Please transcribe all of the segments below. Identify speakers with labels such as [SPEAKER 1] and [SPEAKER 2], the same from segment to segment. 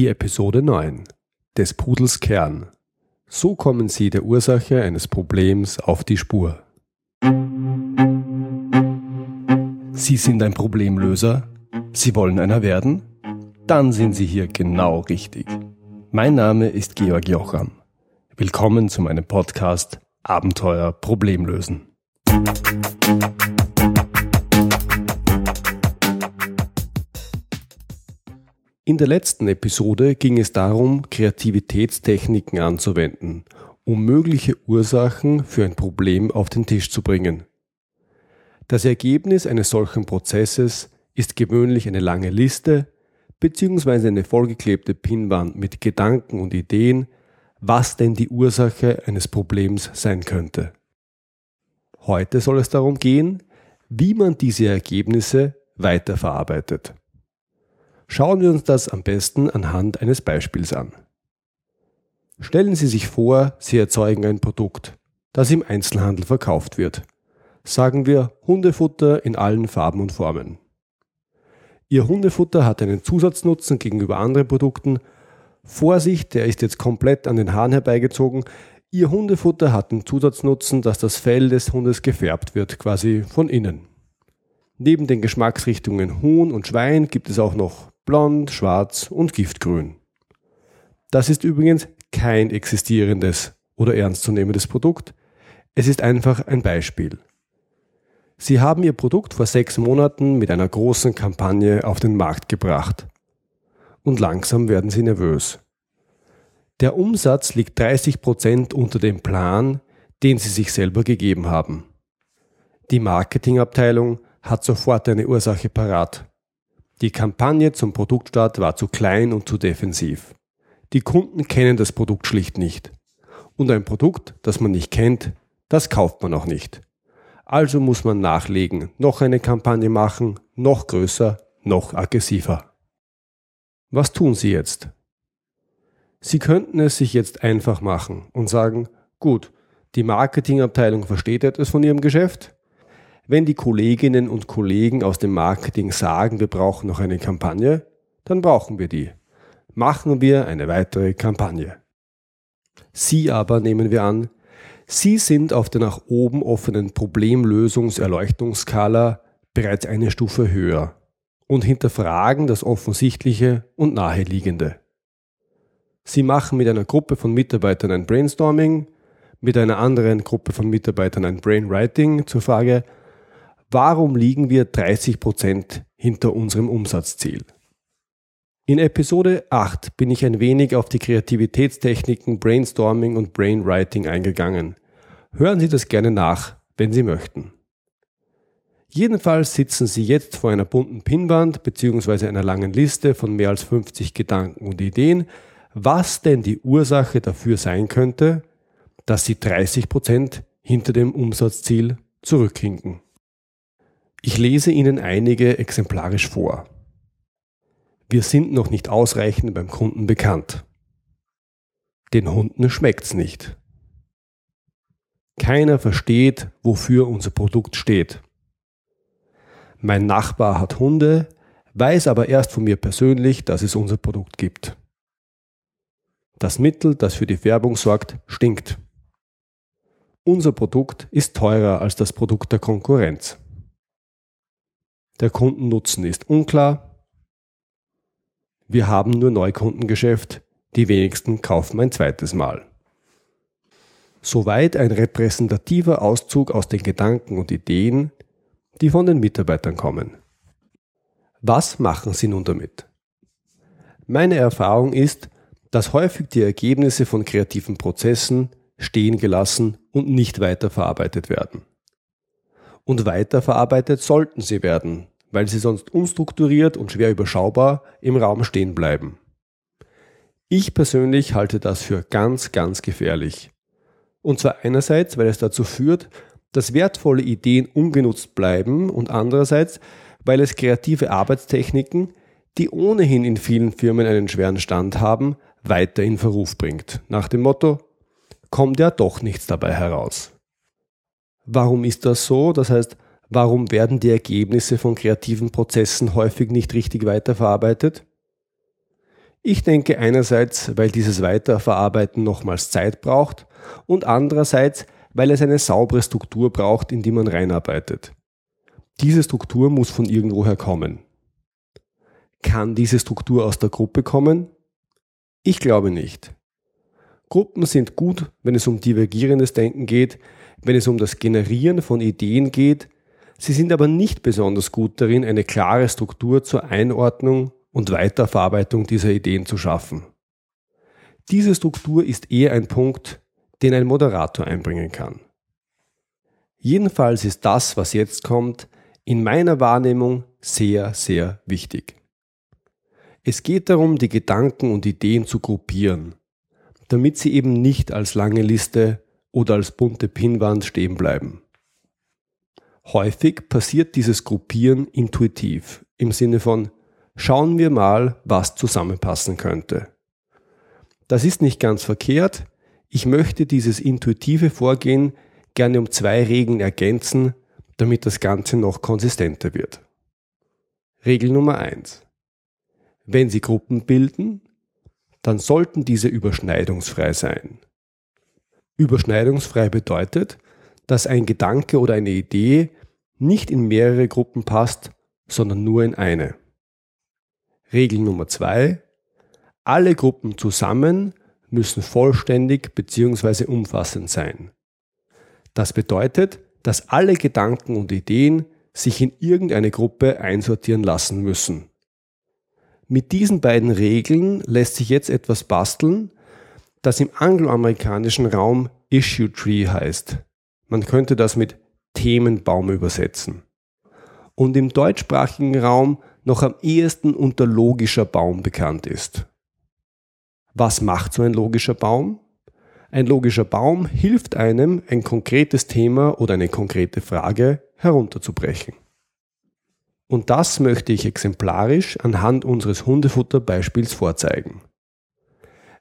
[SPEAKER 1] Die Episode 9 des Pudels Kern. So kommen Sie der Ursache eines Problems auf die Spur. Sie sind ein Problemlöser? Sie wollen einer werden? Dann sind Sie hier genau richtig. Mein Name ist Georg Jocham. Willkommen zu meinem Podcast Abenteuer Problemlösen. In der letzten Episode ging es darum, Kreativitätstechniken anzuwenden, um mögliche Ursachen für ein Problem auf den Tisch zu bringen. Das Ergebnis eines solchen Prozesses ist gewöhnlich eine lange Liste bzw. eine vollgeklebte Pinnwand mit Gedanken und Ideen, was denn die Ursache eines Problems sein könnte. Heute soll es darum gehen, wie man diese Ergebnisse weiterverarbeitet. Schauen wir uns das am besten anhand eines Beispiels an. Stellen Sie sich vor, Sie erzeugen ein Produkt, das im Einzelhandel verkauft wird. Sagen wir Hundefutter in allen Farben und Formen. Ihr Hundefutter hat einen Zusatznutzen gegenüber anderen Produkten. Vorsicht, der ist jetzt komplett an den Haaren herbeigezogen. Ihr Hundefutter hat den Zusatznutzen, dass das Fell des Hundes gefärbt wird, quasi von innen. Neben den Geschmacksrichtungen Huhn und Schwein gibt es auch noch blond, schwarz und giftgrün. Das ist übrigens kein existierendes oder ernstzunehmendes Produkt. Es ist einfach ein Beispiel. Sie haben Ihr Produkt vor sechs Monaten mit einer großen Kampagne auf den Markt gebracht. Und langsam werden Sie nervös. Der Umsatz liegt 30 Prozent unter dem Plan, den Sie sich selber gegeben haben. Die Marketingabteilung hat sofort eine Ursache parat. Die Kampagne zum Produktstart war zu klein und zu defensiv. Die Kunden kennen das Produkt schlicht nicht. Und ein Produkt, das man nicht kennt, das kauft man auch nicht. Also muss man nachlegen, noch eine Kampagne machen, noch größer, noch aggressiver. Was tun Sie jetzt? Sie könnten es sich jetzt einfach machen und sagen, gut, die Marketingabteilung versteht etwas von ihrem Geschäft, wenn die Kolleginnen und Kollegen aus dem Marketing sagen, wir brauchen noch eine Kampagne, dann brauchen wir die. Machen wir eine weitere Kampagne. Sie aber, nehmen wir an, Sie sind auf der nach oben offenen Problemlösungs-Erleuchtungsskala bereits eine Stufe höher und hinterfragen das Offensichtliche und Naheliegende. Sie machen mit einer Gruppe von Mitarbeitern ein Brainstorming, mit einer anderen Gruppe von Mitarbeitern ein Brainwriting zur Frage, warum liegen wir 30 Prozent hinter unserem Umsatzziel? In Episode 8 bin ich ein wenig auf die Kreativitätstechniken Brainstorming und Brainwriting eingegangen. Hören Sie das gerne nach, wenn Sie möchten. Jedenfalls sitzen Sie jetzt vor einer bunten Pinnwand bzw. einer langen Liste von mehr als 50 Gedanken und Ideen, was denn die Ursache dafür sein könnte, dass Sie 30 Prozent hinter dem Umsatzziel zurückhinken. Ich lese Ihnen einige exemplarisch vor. Wir sind noch nicht ausreichend beim Kunden bekannt. Den Hunden schmeckt's nicht. Keiner versteht, wofür unser Produkt steht. Mein Nachbar hat Hunde, weiß aber erst von mir persönlich, dass es unser Produkt gibt. Das Mittel, das für die Färbung sorgt, stinkt. Unser Produkt ist teurer als das Produkt der Konkurrenz. Der Kundennutzen ist unklar. Wir haben nur Neukundengeschäft. Die wenigsten kaufen ein zweites Mal. Soweit ein repräsentativer Auszug aus den Gedanken und Ideen, die von den Mitarbeitern kommen. Was machen sie nun damit? Meine Erfahrung ist, dass häufig die Ergebnisse von kreativen Prozessen stehen gelassen und nicht weiterverarbeitet werden. Und weiterverarbeitet sollten sie werden, weil sie sonst unstrukturiert und schwer überschaubar im Raum stehen bleiben. Ich persönlich halte das für ganz, ganz gefährlich. Und zwar einerseits, weil es dazu führt, dass wertvolle Ideen ungenutzt bleiben und andererseits, weil es kreative Arbeitstechniken, die ohnehin in vielen Firmen einen schweren Stand haben, weiter in Verruf bringt. Nach dem Motto, kommt ja doch nichts dabei heraus. Warum ist das so? Das heißt, Warum werden die Ergebnisse von kreativen Prozessen häufig nicht richtig weiterverarbeitet? Ich denke einerseits, weil dieses Weiterverarbeiten nochmals Zeit braucht und andererseits, weil es eine saubere Struktur braucht, in die man reinarbeitet. Diese Struktur muss von irgendwoher kommen. Kann diese Struktur aus der Gruppe kommen? Ich glaube nicht. Gruppen sind gut, wenn es um divergierendes Denken geht, wenn es um das Generieren von Ideen geht, sie sind aber nicht besonders gut darin, eine klare Struktur zur Einordnung und Weiterverarbeitung dieser Ideen zu schaffen. Diese Struktur ist eher ein Punkt, den ein Moderator einbringen kann. Jedenfalls ist das, was jetzt kommt, in meiner Wahrnehmung sehr, sehr wichtig. Es geht darum, die Gedanken und Ideen zu gruppieren, damit sie eben nicht als lange Liste oder als bunte Pinnwand stehen bleiben. Häufig passiert dieses Gruppieren intuitiv, im Sinne von schauen wir mal, was zusammenpassen könnte. Das ist nicht ganz verkehrt, ich möchte dieses intuitive Vorgehen gerne um zwei Regeln ergänzen, damit das Ganze noch konsistenter wird. Regel Nummer eins: Wenn Sie Gruppen bilden, dann sollten diese überschneidungsfrei sein. Überschneidungsfrei bedeutet, dass ein Gedanke oder eine Idee nicht in mehrere Gruppen passt, sondern nur in eine. Regel Nummer zwei: Alle Gruppen zusammen müssen vollständig bzw. umfassend sein. Das bedeutet, dass alle Gedanken und Ideen sich in irgendeine Gruppe einsortieren lassen müssen. Mit diesen beiden Regeln lässt sich jetzt etwas basteln, das im angloamerikanischen Raum Issue Tree heißt. Man könnte das mit Themenbaum übersetzen. Und im deutschsprachigen Raum noch am ehesten unter logischer Baum bekannt ist. Was macht so ein logischer Baum? Ein logischer Baum hilft einem, ein konkretes Thema oder eine konkrete Frage herunterzubrechen. Und das möchte ich exemplarisch anhand unseres Hundefutterbeispiels vorzeigen.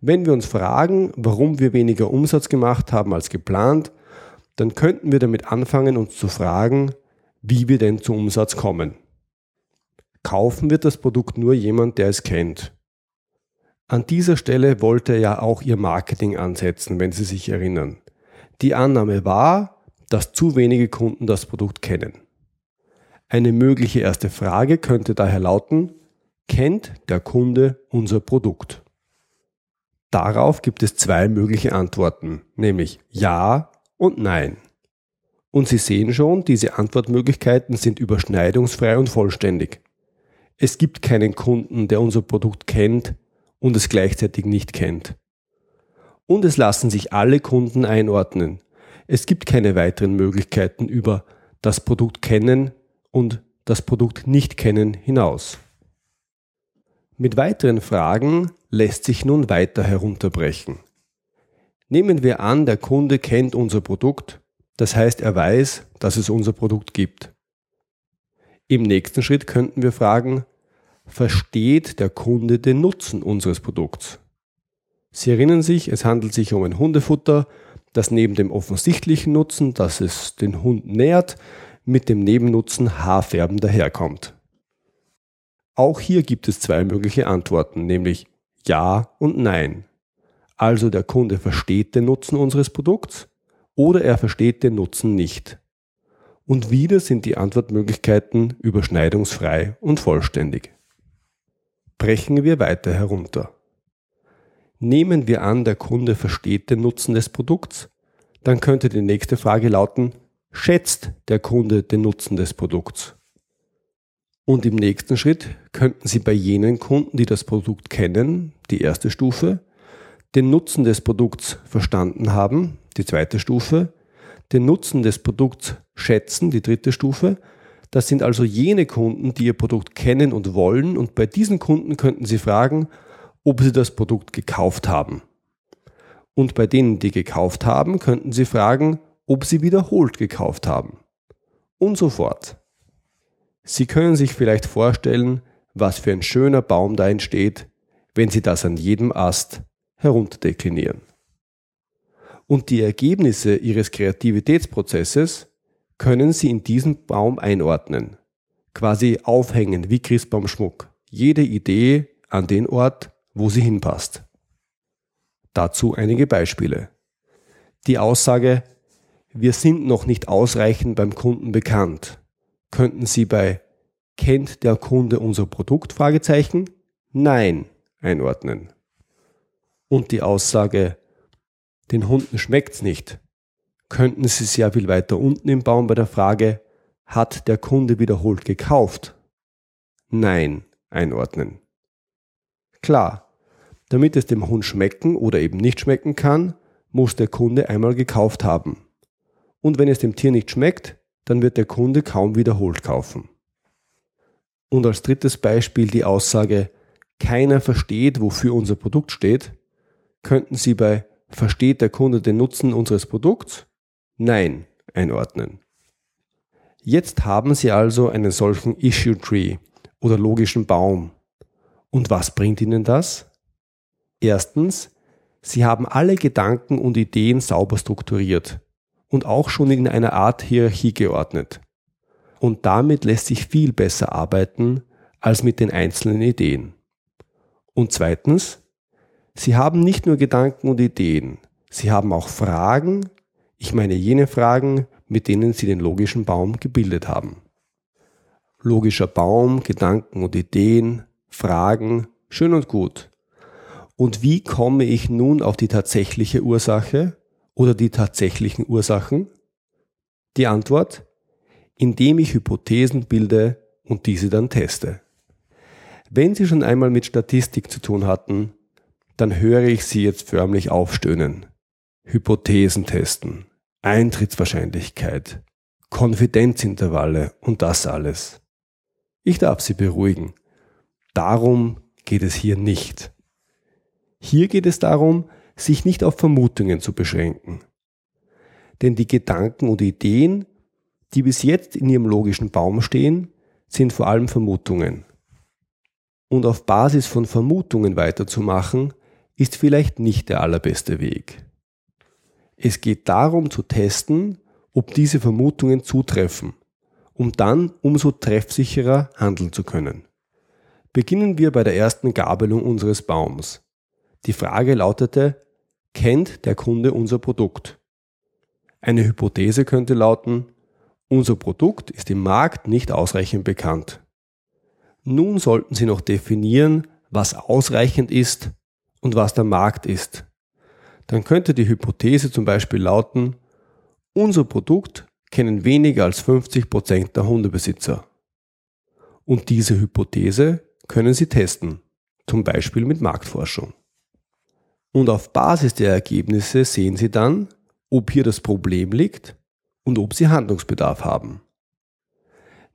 [SPEAKER 1] Wenn wir uns fragen, warum wir weniger Umsatz gemacht haben als geplant, dann könnten wir damit anfangen, uns zu fragen, wie wir denn zum Umsatz kommen. Kaufen wird das Produkt nur jemand, der es kennt. An dieser Stelle wollte ja auch ihr Marketing ansetzen, wenn Sie sich erinnern. Die Annahme war, dass zu wenige Kunden das Produkt kennen. Eine mögliche erste Frage könnte daher lauten, kennt der Kunde unser Produkt? Darauf gibt es zwei mögliche Antworten, nämlich Ja und Nein. Und Sie sehen schon, diese Antwortmöglichkeiten sind überschneidungsfrei und vollständig. Es gibt keinen Kunden, der unser Produkt kennt, und es gleichzeitig nicht kennt. Und es lassen sich alle Kunden einordnen. Es gibt keine weiteren Möglichkeiten über das Produkt kennen und das Produkt nicht kennen hinaus. Mit weiteren Fragen lässt sich nun weiter herunterbrechen. Nehmen wir an, der Kunde kennt unser Produkt, das heißt er weiß, dass es unser Produkt gibt. Im nächsten Schritt könnten wir fragen, versteht der Kunde den Nutzen unseres Produkts. Sie erinnern sich, es handelt sich um ein Hundefutter, das neben dem offensichtlichen Nutzen, dass es den Hund nährt, mit dem Nebennutzen Haarfärben daherkommt. Auch hier gibt es zwei mögliche Antworten, nämlich Ja und Nein. Also der Kunde versteht den Nutzen unseres Produkts oder er versteht den Nutzen nicht. Und wieder sind die Antwortmöglichkeiten überschneidungsfrei und vollständig. Brechen wir weiter herunter. Nehmen wir an, der Kunde versteht den Nutzen des Produkts, dann könnte die nächste Frage lauten, schätzt der Kunde den Nutzen des Produkts? Und im nächsten Schritt könnten Sie bei jenen Kunden, die das Produkt kennen, die erste Stufe, den Nutzen des Produkts verstanden haben, die zweite Stufe, den Nutzen des Produkts schätzen, die dritte Stufe, das sind also jene Kunden, die ihr Produkt kennen und wollen und bei diesen Kunden könnten Sie fragen, ob sie das Produkt gekauft haben. Und bei denen, die gekauft haben, könnten Sie fragen, ob sie wiederholt gekauft haben. Und so fort. Sie können sich vielleicht vorstellen, was für ein schöner Baum da entsteht, wenn Sie das an jedem Ast herunterdeklinieren. Und die Ergebnisse Ihres Kreativitätsprozesses können Sie in diesen Baum einordnen. Quasi aufhängen wie Christbaumschmuck. Jede Idee an den Ort, wo sie hinpasst. Dazu einige Beispiele. Die Aussage, wir sind noch nicht ausreichend beim Kunden bekannt, könnten Sie bei Kennt der Kunde unser Produkt? Nein einordnen. Und die Aussage, den Hunden schmeckt's nicht, könnten Sie sehr viel weiter unten im Baum bei der Frage, hat der Kunde wiederholt gekauft? Nein einordnen. Klar, damit es dem Hund schmecken oder eben nicht schmecken kann, muss der Kunde einmal gekauft haben. Und wenn es dem Tier nicht schmeckt, dann wird der Kunde kaum wiederholt kaufen. Und als drittes Beispiel die Aussage, keiner versteht, wofür unser Produkt steht, könnten Sie bei Versteht der Kunde den Nutzen unseres Produkts? Nein einordnen. Jetzt haben Sie also einen solchen Issue Tree oder logischen Baum. Und was bringt Ihnen das? Erstens, Sie haben alle Gedanken und Ideen sauber strukturiert und auch schon in einer Art Hierarchie geordnet. Und damit lässt sich viel besser arbeiten als mit den einzelnen Ideen. Und zweitens, Sie haben nicht nur Gedanken und Ideen, Sie haben auch Fragen, ich meine jene Fragen, mit denen Sie den logischen Baum gebildet haben. Logischer Baum, Gedanken und Ideen, Fragen, schön und gut. Und wie komme ich nun auf die tatsächliche Ursache oder die tatsächlichen Ursachen? Die Antwort, indem ich Hypothesen bilde und diese dann teste. Wenn Sie schon einmal mit Statistik zu tun hatten, dann höre ich Sie jetzt förmlich aufstöhnen. Hypothesen testen, Eintrittswahrscheinlichkeit, Konfidenzintervalle und das alles. Ich darf Sie beruhigen. Darum geht es hier nicht. Hier geht es darum, sich nicht auf Vermutungen zu beschränken. Denn die Gedanken und Ideen, die bis jetzt in Ihrem logischen Baum stehen, sind vor allem Vermutungen. Und auf Basis von Vermutungen weiterzumachen, ist vielleicht nicht der allerbeste Weg. Es geht darum zu testen, ob diese Vermutungen zutreffen, um dann umso treffsicherer handeln zu können. Beginnen wir bei der ersten Gabelung unseres Baums. Die Frage lautete, kennt der Kunde unser Produkt? Eine Hypothese könnte lauten, unser Produkt ist im Markt nicht ausreichend bekannt. Nun sollten Sie noch definieren, was ausreichend ist und was der Markt ist. Dann könnte die Hypothese zum Beispiel lauten, unser Produkt kennen weniger als 50 Prozent der Hundebesitzer. Und diese Hypothese können Sie testen, zum Beispiel mit Marktforschung. Und auf Basis der Ergebnisse sehen Sie dann, ob hier das Problem liegt und ob Sie Handlungsbedarf haben.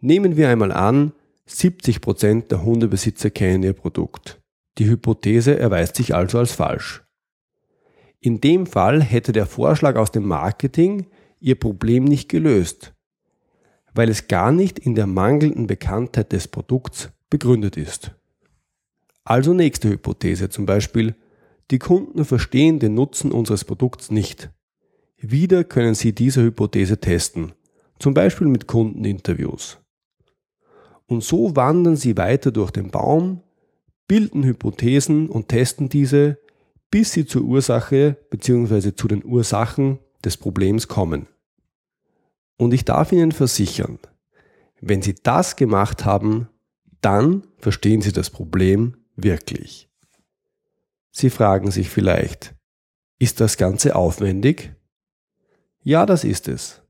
[SPEAKER 1] Nehmen wir einmal an, 70 Prozent der Hundebesitzer kennen Ihr Produkt. Die Hypothese erweist sich also als falsch. In dem Fall hätte der Vorschlag aus dem Marketing ihr Problem nicht gelöst, weil es gar nicht in der mangelnden Bekanntheit des Produkts begründet ist. Also nächste Hypothese zum Beispiel, die Kunden verstehen den Nutzen unseres Produkts nicht. Wieder können Sie diese Hypothese testen, zum Beispiel mit Kundeninterviews. Und so wandern Sie weiter durch den Baum bilden Hypothesen und testen diese, bis sie zur Ursache bzw. zu den Ursachen des Problems kommen. Und ich darf Ihnen versichern, wenn Sie das gemacht haben, dann verstehen Sie das Problem wirklich. Sie fragen sich vielleicht, ist das Ganze aufwendig? Ja, das ist es.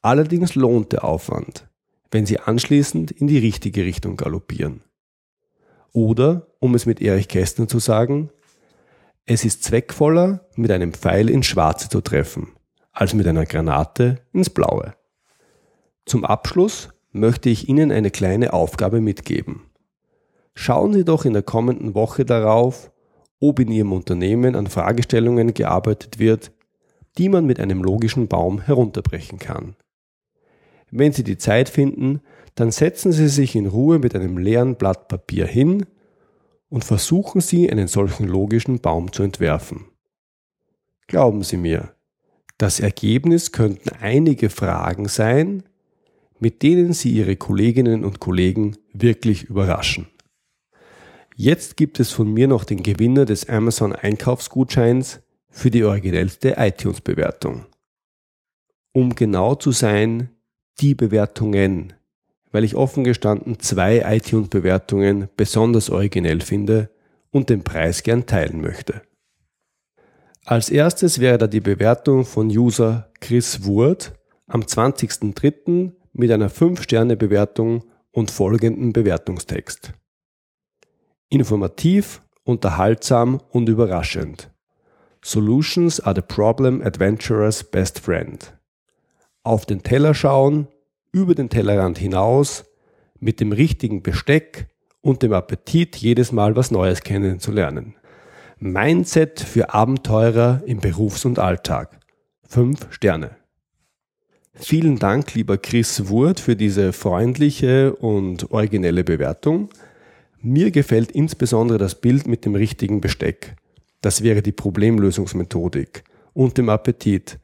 [SPEAKER 1] Allerdings lohnt der Aufwand, wenn Sie anschließend in die richtige Richtung galoppieren. Oder, um es mit Erich Kästner zu sagen, es ist zweckvoller, mit einem Pfeil ins Schwarze zu treffen, als mit einer Granate ins Blaue. Zum Abschluss möchte ich Ihnen eine kleine Aufgabe mitgeben. Schauen Sie doch in der kommenden Woche darauf, ob in Ihrem Unternehmen an Fragestellungen gearbeitet wird, die man mit einem logischen Baum herunterbrechen kann. Wenn Sie die Zeit finden, dann setzen Sie sich in Ruhe mit einem leeren Blatt Papier hin und versuchen Sie einen solchen logischen Baum zu entwerfen. Glauben Sie mir, das Ergebnis könnten einige Fragen sein, mit denen Sie Ihre Kolleginnen und Kollegen wirklich überraschen. Jetzt gibt es von mir noch den Gewinner des Amazon Einkaufsgutscheins für die originellste iTunes-Bewertung. Um genau zu sein, die Bewertungen, weil ich offen gestanden zwei iTunes-Bewertungen besonders originell finde und den Preis gern teilen möchte. Als erstes wäre da die Bewertung von User Chris Wurt am 20.03. mit einer 5-Sterne-Bewertung und folgendem Bewertungstext. Informativ, unterhaltsam und überraschend. Solutions are the problem adventurer's best friend. Auf den Teller schauen, über den Tellerrand hinaus, mit dem richtigen Besteck und dem Appetit, jedes Mal was Neues kennenzulernen. Mindset für Abenteurer im Berufs- und Alltag. Fünf Sterne. Vielen Dank, lieber Chris Wurt, für diese freundliche und originelle Bewertung. Mir gefällt insbesondere das Bild mit dem richtigen Besteck. Das wäre die Problemlösungsmethodik und dem Appetit.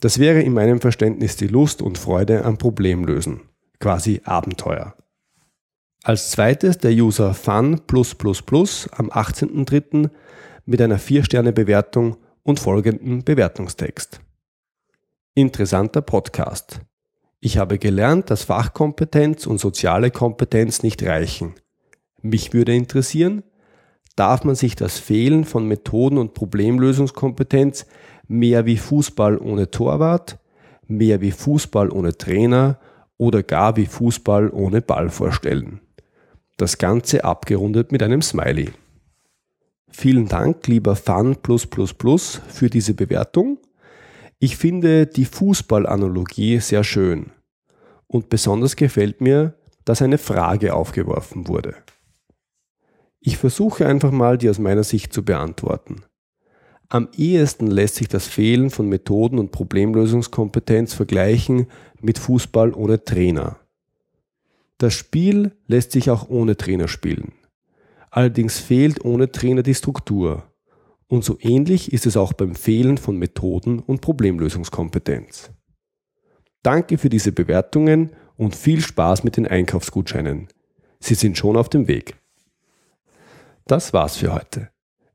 [SPEAKER 1] Das wäre in meinem Verständnis die Lust und Freude am Problemlösen, quasi Abenteuer. Als zweites der User fun am 18.03. mit einer 4-Sterne-Bewertung und folgendem Bewertungstext. Interessanter Podcast. Ich habe gelernt, dass Fachkompetenz und soziale Kompetenz nicht reichen. Mich würde interessieren, darf man sich das Fehlen von Methoden und Problemlösungskompetenz mehr wie Fußball ohne Torwart, mehr wie Fußball ohne Trainer oder gar wie Fußball ohne Ball vorstellen. Das Ganze abgerundet mit einem Smiley. Vielen Dank, lieber Fun für diese Bewertung. Ich finde die Fußballanalogie sehr schön. Und besonders gefällt mir, dass eine Frage aufgeworfen wurde. Ich versuche einfach mal, die aus meiner Sicht zu beantworten. Am ehesten lässt sich das Fehlen von Methoden und Problemlösungskompetenz vergleichen mit Fußball ohne Trainer. Das Spiel lässt sich auch ohne Trainer spielen. Allerdings fehlt ohne Trainer die Struktur. Und so ähnlich ist es auch beim Fehlen von Methoden und Problemlösungskompetenz. Danke für diese Bewertungen und viel Spaß mit den Einkaufsgutscheinen. Sie sind schon auf dem Weg. Das war's für heute.